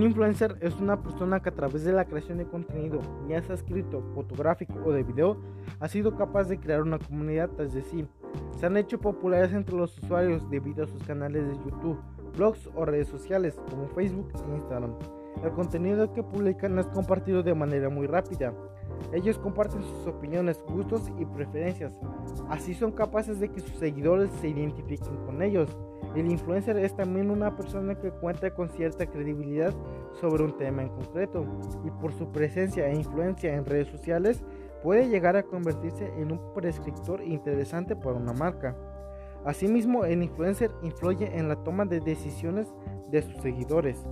influencer es una persona que a través de la creación de contenido, ya sea escrito, fotográfico o de video, ha sido capaz de crear una comunidad tras de sí. Se han hecho populares entre los usuarios debido a sus canales de YouTube, blogs o redes sociales como Facebook e Instagram. El contenido que publican es compartido de manera muy rápida. Ellos comparten sus opiniones, gustos y preferencias. Así son capaces de que sus seguidores se identifiquen con ellos. El influencer es también una persona que cuenta con cierta credibilidad sobre un tema en concreto y por su presencia e influencia en redes sociales puede llegar a convertirse en un prescriptor interesante para una marca. Asimismo, el influencer influye en la toma de decisiones de sus seguidores.